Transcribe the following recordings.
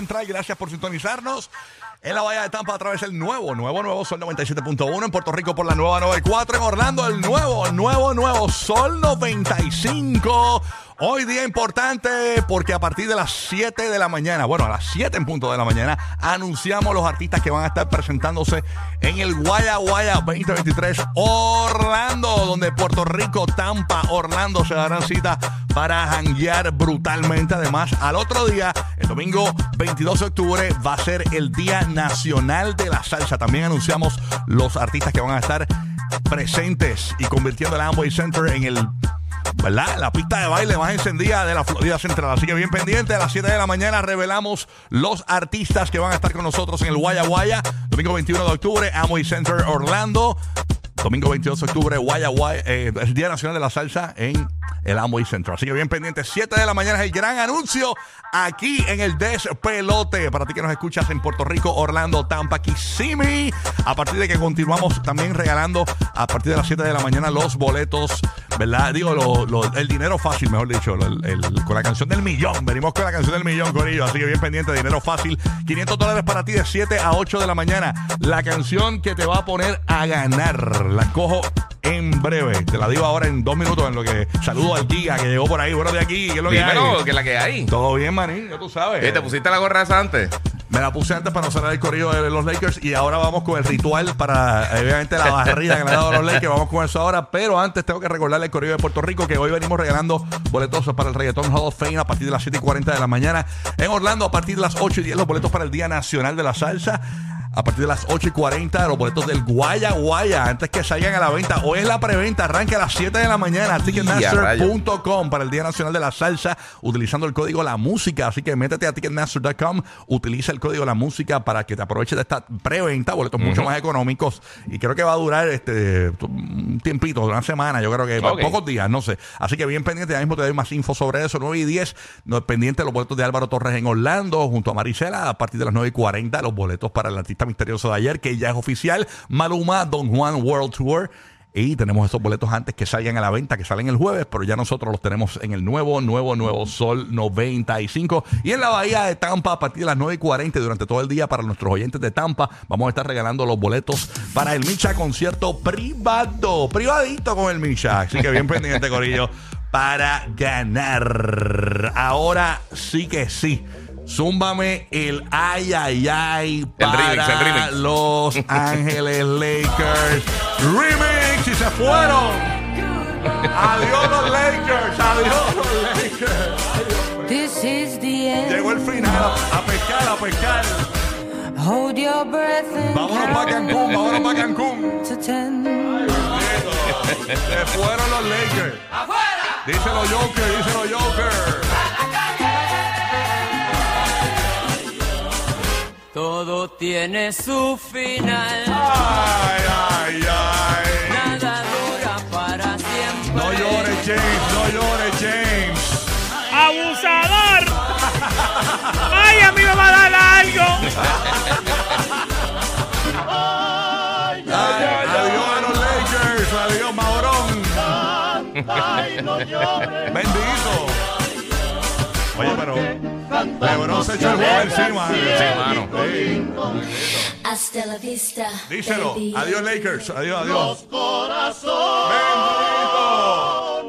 Central. Gracias por sintonizarnos en la Bahía de Tampa a través del nuevo, nuevo, nuevo Sol 97.1 en Puerto Rico por la nueva 94 en Orlando el nuevo, nuevo, nuevo Sol 95. Hoy día importante porque a partir de las 7 de la mañana, bueno, a las 7 en punto de la mañana, anunciamos los artistas que van a estar presentándose en el Guaya Guaya 2023 Orlando, donde Puerto Rico, Tampa, Orlando se darán cita para janguear brutalmente. Además, al otro día, el domingo 22 de octubre, va a ser el Día Nacional de la Salsa. También anunciamos los artistas que van a estar presentes y convirtiendo el Amway Center en el ¿verdad? La pista de baile más encendida de la Florida Central. Así que bien pendiente, a las 7 de la mañana revelamos los artistas que van a estar con nosotros en el Guaya Guaya. Domingo 21 de octubre, Amway Center Orlando. Domingo 22 de octubre, Guaya Guaya, eh, el Día Nacional de la Salsa en el Amway Center. Así que bien pendiente, 7 de la mañana es el gran anuncio aquí en el Despelote. Para ti que nos escuchas en Puerto Rico, Orlando, Tampa, Kissimmee. A partir de que continuamos también regalando a partir de las 7 de la mañana los boletos, ¿verdad? Digo, lo- lo- el dinero fácil, mejor dicho, el- el- con la canción del millón. Venimos con la canción del millón, Corillo. Así que bien pendiente, dinero fácil. 500 dólares para ti de 7 a 8 de la mañana. La canción que te va a poner a ganar. La cojo en breve. Te la digo ahora en dos minutos en lo que saludo al Giga que llegó por ahí. Bueno, de aquí, ¿qué es lo que hay? que la que hay. Todo bien, manín, ya tú sabes. ¿Qué, ¿Te pusiste la gorra esa antes? Me la puse antes para no cerrar el corrido de los Lakers y ahora vamos con el ritual para, obviamente, la barrida que le han dado los Lakers. Vamos con eso ahora, pero antes tengo que recordarle el corrido de Puerto Rico que hoy venimos regalando boletos para el Reggaeton Hall of Fame a partir de las 7 y 40 de la mañana. En Orlando, a partir de las 8 y 10, los boletos para el Día Nacional de la Salsa. A partir de las 8 y 40, los boletos del Guaya Guaya, antes que salgan a la venta. Hoy es la preventa, arranca a las 7 de la mañana. Ticketmaster.com para el Día Nacional de la Salsa, utilizando el código La Música. Así que métete a Ticketmaster.com, utiliza el código La Música para que te aproveches de esta preventa, boletos mucho más económicos. Y creo que va a durar este un tiempito, una semana, yo creo que Ok. pocos días, no sé. Así que bien pendiente, ya mismo te doy más info sobre eso. 9 y 10, no, pendiente los boletos de Álvaro Torres en Orlando, junto a Marisela, a partir de las 9 y 40, los boletos para el artista misterioso de ayer, que ya es oficial, Maluma, Don Juan World Tour. Y tenemos esos boletos antes que salgan a la venta, que salen el jueves, pero ya nosotros los tenemos en el nuevo, nuevo, nuevo Sol 95. Y en la Bahía de Tampa, a partir de las 9 y 40, durante todo el día, para nuestros oyentes de Tampa, vamos a estar regalando los boletos para el Micha concierto privado, privadito con el Micha. Así que bien pendiente, Corillo, para ganar. Ahora sí que sí. Zúmbame el ay ay ay para remix, el remix. Los Ángeles Lakers remix y se fueron. Adiós los Lakers, adiós los Lakers. This is the end. Llegó el final, a pescar, a pescar. Hold your breath and Vámonos para Cancún, vámonos para Cancún. to ten. Se fueron los Lakers. Díselo Joker, díselo Joker. Todo tiene su final. Ay, ay, ay. Nada dura para siempre. No llores, James, no llores, James. ¡Abusador! ¡Ay, a mí me va a dar algo! Ay, adiós a los Lakers, adiós Maurón. Bendito. Oye, pero Lebron se echó el juego encima. Sí, mano. Hasta la vista. Díselo. baby. Adiós, Lakers. Adiós, adiós.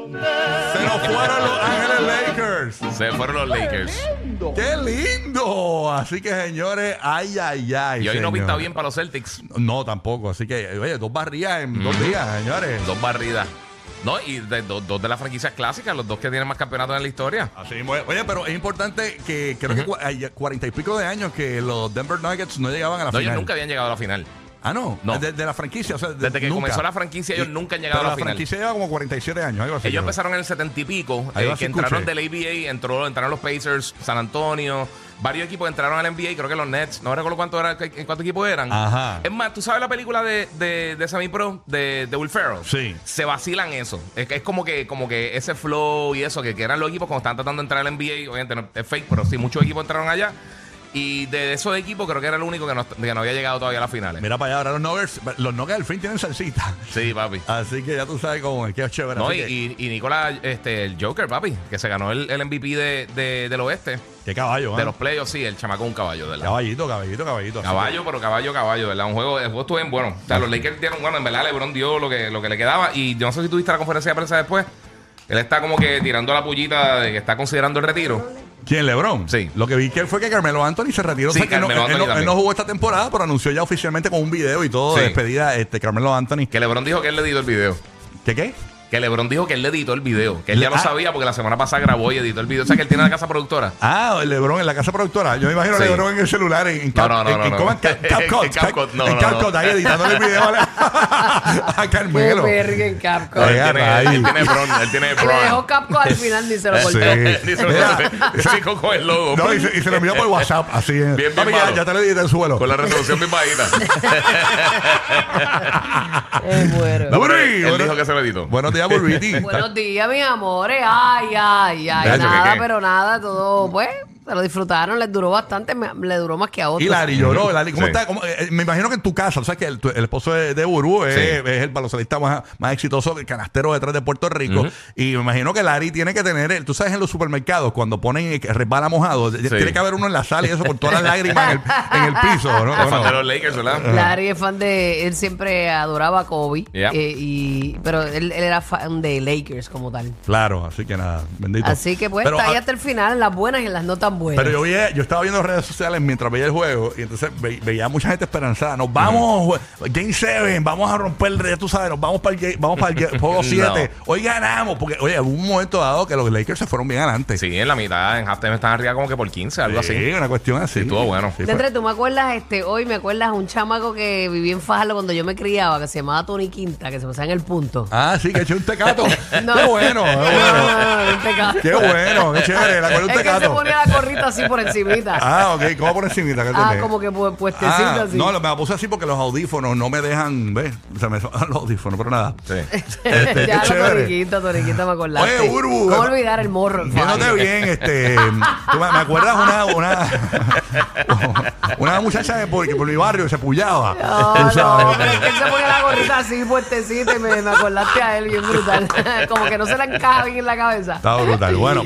Bendito. Se nos fueron los Ángeles Lakers. Se fueron los Lakers. ¡Qué lindo! Así que, señores, ay, ay, ay. Y hoy no señor. pinta bien para los Celtics. No, tampoco. Así que, oye, dos barridas en dos días, señores. Dos barridas. No, y de- do- dos de las franquicias clásicas, los dos que tienen más campeonatos en la historia. Así mismo es. Oye, pero es importante que creo que hay cuarenta y pico de años que los Denver Nuggets no llegaban a la No, final. ellos nunca habían llegado a la final. Ah, no. No. De, de la franquicia. O sea, de- Desde que nunca. comenzó la franquicia, ellos Y- nunca han llegado pero a la final. franquicia lleva como 47 años, algo así. Ellos creo. empezaron en el 70 y pico, eh, que entraron escuché. del ABA, entró, entraron los Pacers, San Antonio, varios equipos entraron al NBA, creo que los Nets, no recuerdo cuánto era, qué- cuántos equipos eran. Ajá. Es más, ¿tú sabes la película de, de, de Sammy Pro, de, de Will Ferrell? Sí. Se vacilan eso. Es, que es como que como que ese flow y eso, que, que eran los equipos cuando estaban tratando de entrar al NBA, obviamente no, es fake, pero sí, muchos equipos entraron allá. Y de esos equipos creo que era el único que no, que no había llegado todavía a las finales. Mira para allá, ahora los Nuggets, los Nuggets al fin tienen salsita. Sí, papi. Así que ya tú sabes cómo es, que es chévere. No, y, que- y, y Nicolás, este, el Joker, papi, que se ganó el, el MVP de, de- del oeste, qué caballo, de ¿ah? los playoffs, sí, el chamaco un caballo, de verdad. Caballito, caballito, caballito. Caballo, pero caballo, caballo, ¿verdad? Un juego, el juego estuvo bien bueno. O sea, los Lakers dieron, bueno, en verdad LeBron dio lo que, lo que le quedaba. Y yo no sé si tuviste la conferencia de prensa después. Él está como que tirando la pullita de que está considerando el retiro. ¿Quién, LeBron? Sí. Lo que vi que fue que Carmelo Anthony se retiró. Sí, O sea, que no- él, no, él jugó esta temporada, pero anunció ya oficialmente con un video y todo de despedida este Carmelo Anthony. Que LeBron dijo que él le editó el video. ¿Qué qué? Que LeBron dijo que él le editó el video. Que él ya lo ah. sabía porque la semana pasada grabó y editó el video. O sea, que él tiene la casa productora. Ah, el LeBron en la casa productora. Yo me imagino a Sí. LeBron en el celular, en, en, No, Cap- no, no, en- no, en- no. ¿cómo es? Cap- CapCut. En CapCut, no, En no, CapCut, no. ahí editándole el video a, a Carmelo. En Capcom. No, él, tiene, él tiene Bron, él tiene Y le dejó Bron. Capcom al final ni se lo Sí. cortó. Dice, Mira. sí, con, con el logo. No, y se, y se lo envió por WhatsApp, así. Bien, bien Papi, ya, malo. ya te lo edité el suelo. Con la resolución bien bajita. Es bueno. No, pero- Él bueno- dijo que se lo editó. Buenos días, Buenos días, mis amores. Ay, ay, ay. Nacho, ¿qué, nada, pero nada, todo, pues, se lo disfrutaron, les duró bastante, me- le duró más que a otros. Y Lari lloró. Lari, ¿cómo Sí. está? ¿Cómo- eh, me imagino que en tu casa, o sea, que el, tu- el esposo de, de Burú es, Sí. es el baloncelista más, más exitoso, el canastero detrás de Puerto Rico. Y me imagino que Lari tiene que tener, el- tú sabes, en los supermercados, cuando ponen eh, que resbala mojado, tiene que haber uno en la sala y eso por todas las lágrimas en el, en el piso. ¿no? El fan Bueno, de los Lakers, ¿verdad? Larry es fan de. Él siempre adoraba a Kobe. Yeah. eh, y, pero él, él era fan de Lakers como tal. claro, así que nada, bendito. Así que pues Pero, está ahí ah, hasta el final, en las buenas y en las no tan buenas. Pero yo veía, yo estaba viendo redes sociales mientras veía el juego y entonces ve- veía mucha gente esperanzada. Nos vamos, jue- Game 7, vamos a romper, ya tú sabes, nos vamos para el, ga- vamos para el ga- juego 7. Hoy ganamos, porque, oye, hubo un momento dado que los Lakers se fueron bien adelante. Sí, en la mitad, en halftime están arriba como que por 15, algo Sí, así. una cuestión así. Sí, estuvo bueno. Sí, fue- ¿tú me acuerdas este hoy? Me acuerdas un chamaco que vivía en Fajardo cuando yo me criaba, que se llamaba Tony Quinta, que se pasaba en el punto. Ah, sí, que eché un tecato. No. Qué bueno, qué No, bueno. no, no. Qué bueno, qué chévere, la acuerdo un Es que se tecato. ponía la gorrita así por encimita. Ah, ok, ¿cómo por encimita? ¿Qué Ah, tenés? como que pu- puestecita Ah, así. no, me la puse así porque los audífonos no me dejan, ¿ves? Se me son los audífonos, pero nada. Sí. Este, ya chévere. Toniquita, Toniquita me acordaste. Oye, ¿Cómo eh, olvidar el morro? Viéndote bien, este, tú me, me acuerdas una, una, una muchacha de por, que por mi barrio se pullaba. No, no, pero es que él se ponía la gorrita así, puestecita, y me, me acordaste a él bien brutal. Como que no se la encaja bien en la cabeza. Estaba brutal. Bueno,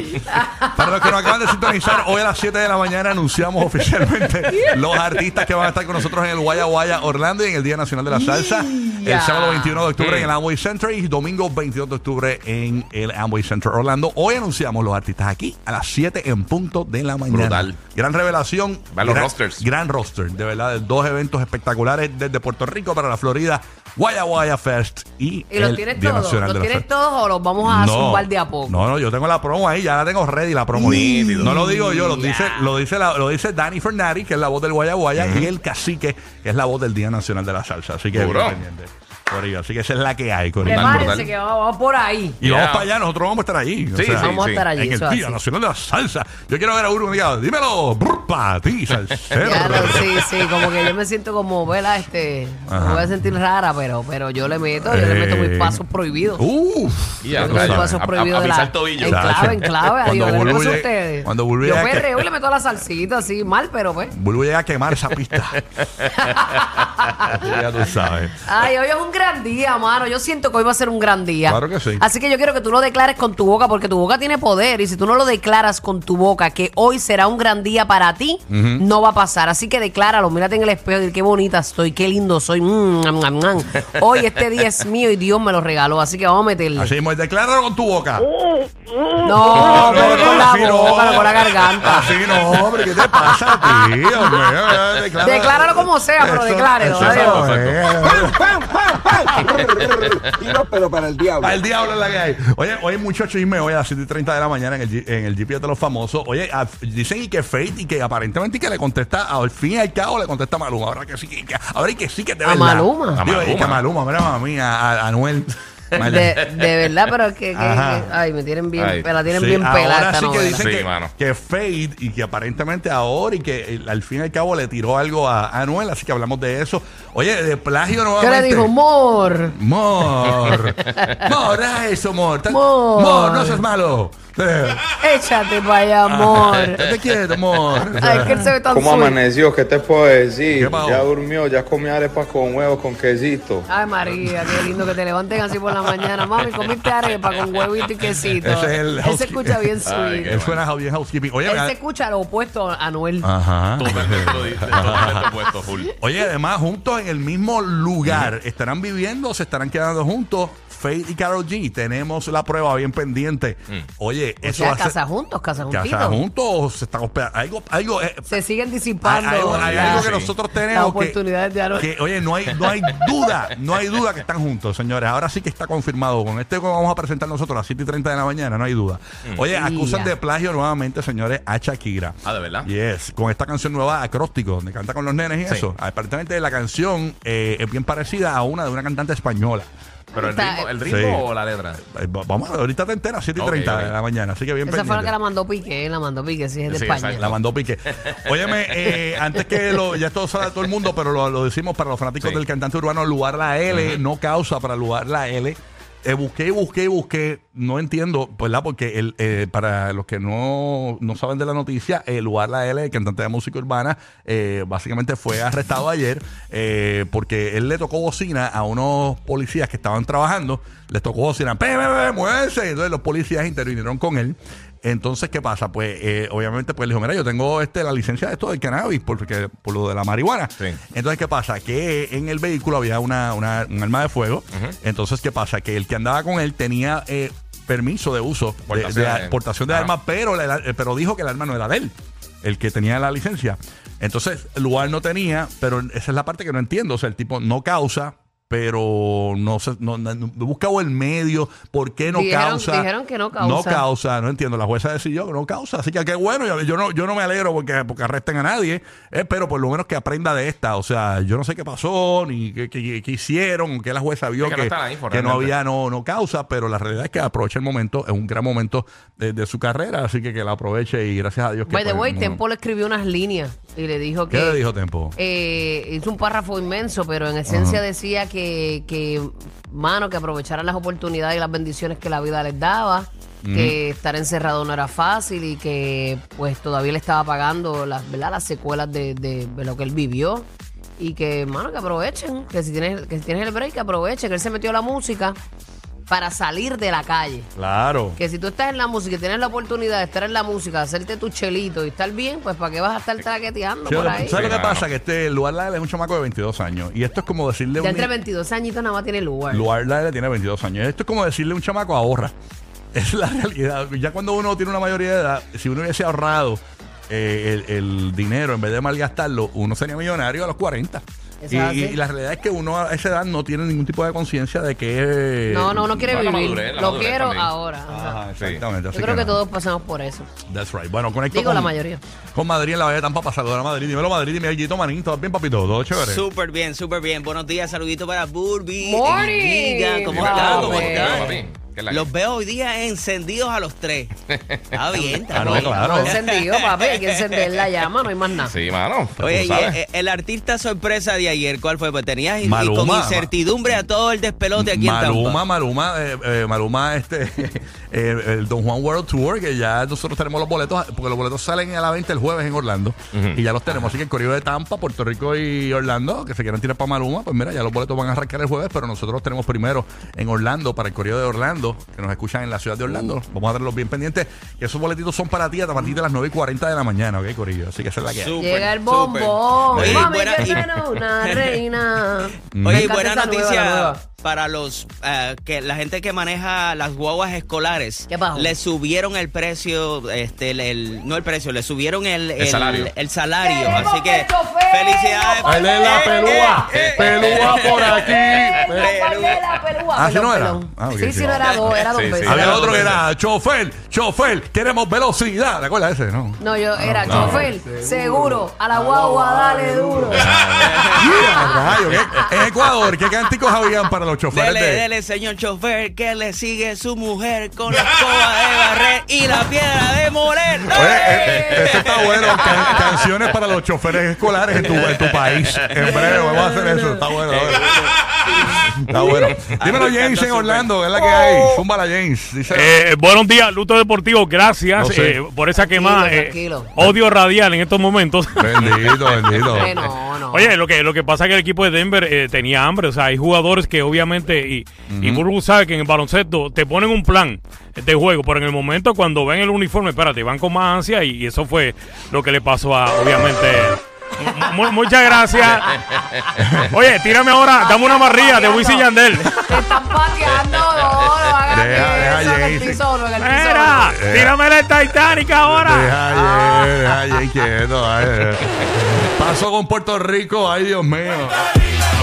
para los que nos acaban de sintonizar, hoy a las 7 de la mañana anunciamos oficialmente los artistas que van a estar con nosotros en el Guaya Guaya Orlando y en el Día Nacional de la Salsa. El sábado 21 de octubre Mm. en el Amway Center y domingo 22 de octubre en el Amway Center Orlando. Hoy anunciamos los artistas aquí a las 7 en punto de la mañana. Brutal. Gran revelación. Van los gran, rosters. Gran roster, de verdad. de Dos eventos espectaculares desde Puerto Rico para la Florida. Guaya Guaya Fest y, ¿Y los el tienes Día todos? Nacional ¿Los de la tienes Salsa. todos o los vamos a zumbar de a poco? No, no, yo tengo la promo ahí, ya la tengo ready la promo. Nítido. No lo digo yo, lo dice, lo dice, la- lo dice Dani Fernari, que es la voz del Guaya Guaya, y el cacique, que es la voz del Día Nacional de la Salsa. Así que Duro. bien pendiente. Corillo, Así que esa es la que hay, Corillo. Prepárense que vamos, vamos por ahí. Y vamos para allá, nosotros vamos a estar allí. Sí, sí, Vamos a estar allí. En el eso Día así. Nacional de la Salsa. Yo quiero ver a que diga, dímelo, para ti, salsero. Ya lo- sí, sí, como que yo me siento como, ¿verdad? Este, Ajá. me voy a sentir rara, pero, pero yo le meto, yo le meto Eh. mis pasos prohibidos. Uf. Y ya, Yo pasos a- a- prohibidos a de la. pisar tobillo. En clave, en clave, Cuando adiós. ¿Qué Bulbu pasa a ustedes? cuando Yo llegue a que- perreo y le meto la salsita así, mal, pero pues. Vuelvo a llegar a quemar esa pista. Ya tú sabes. Ay, hoy es un gran día, mano. Yo siento que hoy va a ser un gran día. Claro que sí. Así que yo quiero que tú lo declares con tu boca, porque tu boca tiene poder. Y si tú no lo declaras con tu boca, que hoy será un gran día para ti, no va a pasar. Así que decláralo, mírate en el espejo y qué bonita estoy, qué lindo soy. Mm, nam, nam. Hoy este día es mío y Dios me lo regaló. Así que vamos a meterle. Así mismo, decláralo con tu boca. No, pero con la así no. boca, no con la garganta. Así no, hombre, ¿qué te pasa a ti? hombre? Decláralo. Decláralo como sea, pero Eso- declárelo, eso adiós. no es. Tiro, pero para el diablo. Para el diablo es la que hay. Oye, hoy mucho chisme hoy a las 7 y 30 de la mañana en el, G- en el GPS de los famosos. Oye, a- dicen y que Fate y que aparentemente y que le contesta, al fin y al cabo le contesta a Maluma. Ahora que sí, que, ahora y que sí que te ¿A Maluma? A Digo, y Maluma. que a Maluma, mira mami, a, a, a Anuel. De, de verdad, pero que, que- Ajá. que- ay, me tienen bien, Ay, me la tienen Sí, bien pelada ahora esta sí que novela. dicen Sí, que, mano. que Fade y que aparentemente ahora y que eh, al fin y al cabo le tiró algo a Anuel, así que hablamos de eso. Oye, de plagio ¿Qué nuevamente. le dijo? Mor. Mor. Mor, deja eso, Mor. Mor. Mor, no seas malo. Échate para allá, amor. ¿Qué te quieres, amor? Ay, que él se ve tan ¿Cómo amaneció? ¿Qué te puedo decir? Ya durmió, ya comió arepas con huevos, con quesito. Ay, María, qué lindo que te levanten así por la mañana. Mami, comiste arepa con huevito y quesito. Ese es el Él se escucha bien Ay, sweet. Él suena bien housekeeping. Oye, Él se escucha lo opuesto a Noel. Ajá. Totalmente lo dice, totalmente opuesto, full. Oye, además, juntos en el mismo lugar, ¿estarán viviendo o se estarán quedando juntos? Faith y Carol G, tenemos la prueba bien pendiente. Oye, O eso sea, casa juntos, casa juntitos. ¿Casa juntos o se están hospedando? Algo, algo, eh, Se siguen disipando. hay, hay- hay la- algo que Sí. nosotros las tenemos que, oportunidades de Aaron. que, oye, no hay, no hay duda, no hay duda que están juntos, señores. Ahora sí que está confirmado. Con este que vamos a presentar nosotros a las 7 y 30 de la mañana, no hay duda. Oye, acusan Ya. de plagio nuevamente, señores, a Shakira. Ah, ¿de verdad? Yes, con esta canción nueva, Acróstico, donde canta con los nenes y Sí. eso. Aparentemente la canción eh, es bien parecida a una de una cantante española. Pero el ritmo, el ritmo Sí. o la letra. Eh, va- Vamos, ahorita te enteras, 7 y Ok, 30 ok. de la mañana, así que bien Esa fue la pendiente. que la mandó Piqué, la mandó Piqué, sí, es de Sí, España. exacto. La mandó Piqué. Óyeme, eh, antes que lo, ya esto sabe todo el mundo, pero lo, lo decimos para los fanáticos Sí. del cantante urbano, Lugar la L, no causa para Lugar la L. Eh, busqué y busqué y busqué, no entiendo, ¿verdad? Porque el, eh, para los que no, no saben de la noticia, el la L, el cantante de música urbana, eh, básicamente fue arrestado ayer eh, porque él le tocó bocina a unos policías que estaban trabajando, les tocó bocina, ¡pe, pe, pe, muévense! Entonces los policías intervinieron con él. Entonces, ¿qué pasa? Pues, eh, obviamente, pues le dijo, mira, yo tengo este, la licencia de esto del cannabis, porque, por lo de la marihuana. Sí. Entonces, ¿qué pasa? Que en el vehículo había una, una- un arma de fuego. Entonces, ¿qué pasa? Que el que andaba con él tenía eh, permiso de uso, de- Portación de, de- portación de armas, pero, la- pero dijo que el arma no era de él, el que tenía la licencia. Entonces, el lugar no tenía, pero esa es la parte que no entiendo. O sea, el tipo no causa, pero no se no, no- no- he buscado el medio, ¿por qué no Dijeron- causa? dijeron que no causa. No causa, no entiendo. La jueza decidió que no causa. Así que qué bueno, yo, yo no, yo no me alegro porque, porque arresten a nadie, eh, pero por lo menos que aprenda de esta. O sea, yo no sé qué pasó, ni qué, qué- qué hicieron, que la jueza vio Es que que, no que había no, no causa, pero la realidad es que aprovecha el momento, es un gran momento de, de su carrera, así que que la aproveche y gracias a Dios que By the pues, way, Tempo le escribió unas líneas y le dijo que. ¿Qué le dijo Tempo? Eh, hizo un párrafo inmenso, pero en esencia decía que, que, mano, que aprovecharan las oportunidades y las bendiciones que la vida les daba, que estar encerrado no era fácil y que pues todavía le estaba pagando las, ¿verdad? las secuelas de, de- de lo que él vivió. Y que, mano, que aprovechen, que si tienes, que si tienes el break, que aprovechen, que él se metió a la música para salir de la calle. Claro. Que si tú estás en la música y tienes la oportunidad de estar en la música, de hacerte tu chelito y estar bien, pues ¿para qué vas a estar traqueteando Sí, por lo- ahí? ¿Sabes lo que pasa? Que este Luar Lael es un chamaco de 22 años. Y esto es como decirle Ya un entre ni- 22 añitos nada más tiene lugar. Luar Lael tiene 22 años. Esto es como decirle a un chamaco ahorra. Es la realidad. Ya cuando uno tiene una mayoría de edad, si uno hubiese ahorrado eh, el, el dinero en vez de malgastarlo, uno sería millonario a los 40. Y, y- y la realidad es que uno a esa edad no tiene ningún tipo de conciencia de que... No, no, no quiere vivir. madurez, Lo quiero también. ahora. Ajá. Exactamente. así Yo creo que no. todos pasamos por eso. That's right. Bueno, conecto Digo con, la mayoría. con Madrid en la Bahía de Tampa para saludar a Madrid. Dímelo, Madrid. Dime, Guillito Manín. ¿Todo bien, papito? ¿Todo chévere? Súper bien, súper bien. Buenos días, saludito para Burby. Morning. ¿Cómo Wow, están? ¿Cómo man. Los veo hoy día encendidos a los tres. Está bien, está Ah, no, bien. claro. Encendido, papi. Hay que encender la llama, no hay más nada. Sí, mano. pues Oye, tú y sabes. el, el artista sorpresa de ayer, ¿cuál fue? Pues tenías y con incertidumbre a todo el despelote aquí en Maluma, Tampa. Maluma, eh, eh, Maluma, este, eh, el Don Juan World Tour, que ya nosotros tenemos los boletos, porque los boletos salen a la venta el jueves en Orlando, y ya los tenemos. Así que el correo de Tampa, Puerto Rico y Orlando, que se quieran tirar para Maluma, pues mira, ya los boletos van a arrancar el jueves, pero nosotros los tenemos primero en Orlando, para el correo de Orlando, que nos escuchan en la ciudad de Orlando. Vamos a tenerlos bien pendientes, que esos boletitos son para ti a partir de las 9 y 40 de la mañana, ¿ok, Corillo? Así que esa es la que hay. Súper, Llega el súper. bombón. Oye, Mami, buena- que una reina. Me Oye, y encanta buena esa nueva, noticia la nueva. Para los eh, que la gente que maneja las guaguas escolares. ¿Qué pasó? Le subieron el precio, este, el, el- no el precio, le subieron el, el, salario. el salario. ¡Queremos Así que felicidades. Ahí lee la Eh, pelúa, eh, eh, pelúa por aquí. Bailé la pelúa. Ah, ¿sí Perdón, no era? Ah, sí, sí. sí, no era dos, era dos Sí, sí. veces. Había otro que era chofer, chofer, queremos velocidad. ¿Te acuerdas de ese? No. No, yo era chofer, seguro, a la guagua, dale duro. Mira, rayo, ¿qué- En Ecuador, ¿qué cánticos habían para los choferes Dele, de.? dele, señor chofer, que le sigue su mujer con la escoba de barrer y la piedra de moler. Oye, eh, eso está bueno. Can- canciones para los choferes escolares en tu, en tu país. En breve, vamos a hacer eso. Está bueno. está bueno. Está bueno. Dímelo, James en Orlando, es la que hay. Zumba la James. Dice, Eh, buenos días, Luto Deportivo. Gracias sé. eh, por esa quemada. eh, tranquilo. odio radial en estos momentos. Bendito, bendito. Hombre, no, no. Oye, lo que, lo que pasa es que el equipo de Denver eh, tenía hambre. O sea, hay jugadores que obviamente, y, y Burbu sabe que en el baloncesto te ponen un plan de juego, pero en el momento cuando ven el uniforme, espérate, van con más ansia y, y eso fue lo que le pasó a, obviamente. Mu- muchas gracias. Oye, tírame ahora, dame una barría de Wisin y Yandel. Te están pateando, no, no hagas Deja, deja, en el piso, no, en el piso. Mira, tírame el Titanic ahora. Deja ayer, deja ayer quieto. Pasó con Puerto Rico, ay Dios mío.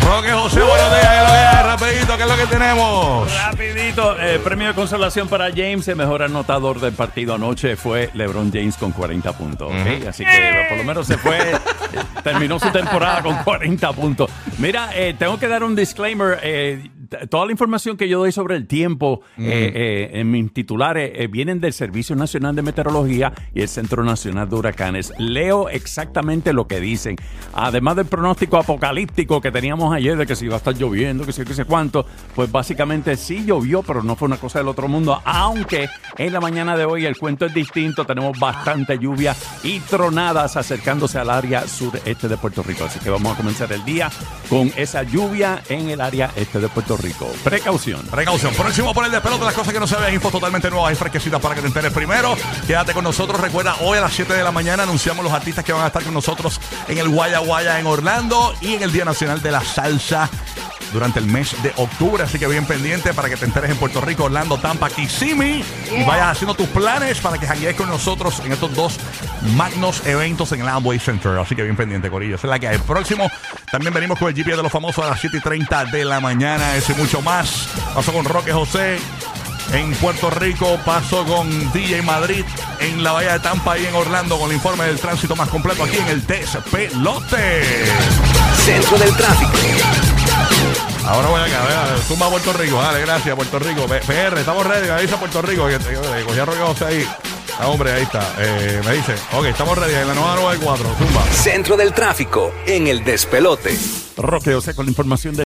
Roque José, buenos días. Rapidito, ¿qué es lo que tenemos? Rapidito, eh, premio de consolación para James, el mejor anotador del partido anoche fue LeBron James con 40 puntos. Así que por lo menos se fue, terminó su temporada con 40 puntos. Mira, eh, tengo que dar un disclaimer. eh, toda la información que yo doy sobre el tiempo eh, eh, en mis titulares eh, vienen del Servicio Nacional de Meteorología y el Centro Nacional de Huracanes. Leo exactamente lo que dicen. Además del pronóstico apocalíptico que teníamos ayer de que si iba a estar lloviendo, que sé que sé cuánto, pues básicamente sí llovió, pero no fue una cosa del otro mundo, aunque en la mañana de hoy el cuento es distinto, tenemos bastante lluvia y tronadas acercándose al área sureste de Puerto Rico, así que vamos a comenzar el día con esa lluvia en el área este de Puerto Rico. Precaución. Precaución. Próximo por el despelote, las cosas que no se ven, infos totalmente nuevas y fresquecitas para que te enteres primero. Quédate con nosotros. Recuerda, hoy a las 7 de la mañana anunciamos los artistas que van a estar con nosotros en el Guaya Guaya en Orlando y en el Día Nacional de la Salsa durante el mes de octubre. Así que bien pendiente para que te enteres en Puerto Rico, Orlando, Tampa, Kissimmee y vayas haciendo tus planes para que janguees con nosotros en estos dos magnos eventos en el Amway Center. Así que bien pendiente, Corillo. Esa es la que hay. Próximo, también venimos con el GPS de los famosos a las 7 y 30 de la mañana. Ese y mucho más. Paso con Roque José. En Puerto Rico paso con DJ Madrid en la Bahía de Tampa y en Orlando con el informe del tránsito más completo aquí en el Despelote. Centro del tráfico. Ahora voy acá, vea, zumba a Puerto Rico, dale, gracias Puerto Rico. PR, estamos ready, me avisa Puerto Rico, que cogí a Roque José ahí. Ah, hombre, ahí está. Eh, me dice, ok, estamos ready en la nueva 94, zumba. Centro del tráfico en el despelote. Roque, sea, con la información de